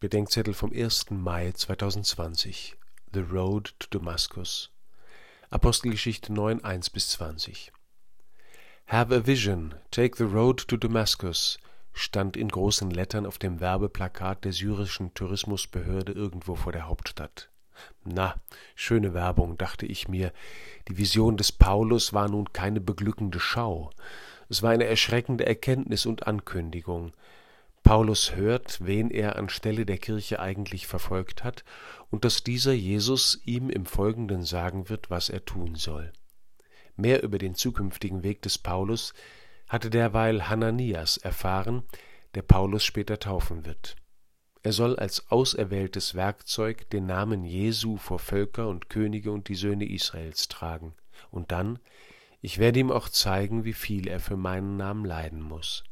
Bedenkzettel vom 1. Mai 2020 The Road to Damascus Apostelgeschichte 9, 1 bis 20 Have a vision, take the road to Damascus stand in großen Lettern auf dem Werbeplakat der syrischen Tourismusbehörde irgendwo vor der Hauptstadt. Na, schöne Werbung, dachte ich mir. Die Vision des Paulus war nun keine beglückende Schau. Es war eine erschreckende Erkenntnis und Ankündigung. Paulus hört, wen er anstelle der Kirche eigentlich verfolgt hat, und dass dieser Jesus ihm im Folgenden sagen wird, was er tun soll. Mehr über den zukünftigen Weg des Paulus hatte derweil Hananias erfahren, der Paulus später taufen wird. Er soll als auserwähltes Werkzeug den Namen Jesu vor Völker und Könige und die Söhne Israels tragen. Und dann, ich werde ihm auch zeigen, wie viel er für meinen Namen leiden muss.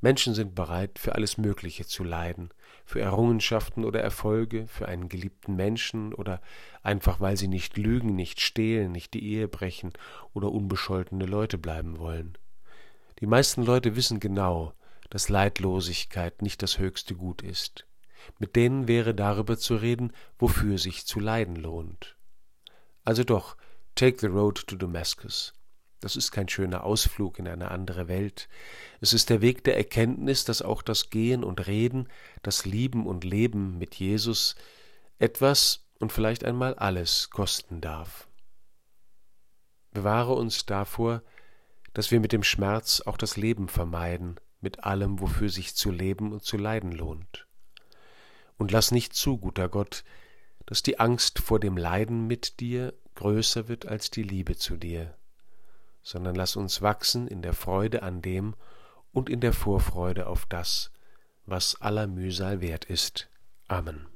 Menschen sind bereit, für alles Mögliche zu leiden, für Errungenschaften oder Erfolge, für einen geliebten Menschen oder einfach weil sie nicht lügen, nicht stehlen, nicht die Ehe brechen oder unbescholtene Leute bleiben wollen. Die meisten Leute wissen genau, dass Leidlosigkeit nicht das höchste Gut ist. Mit denen wäre darüber zu reden, wofür sich zu leiden lohnt. Also doch, take the road to Damascus. Das ist kein schöner Ausflug in eine andere Welt. Es ist der Weg der Erkenntnis, dass auch das Gehen und Reden, das Lieben und Leben mit Jesus etwas und vielleicht einmal alles kosten darf. Bewahre uns davor, dass wir mit dem Schmerz auch das Leben vermeiden, mit allem, wofür sich zu leben und zu leiden lohnt. Und lass nicht zu, guter Gott, dass die Angst vor dem Leiden mit dir größer wird als die Liebe zu dir sondern lass uns wachsen in der Freude an dem und in der Vorfreude auf das, was aller Mühsal wert ist. Amen.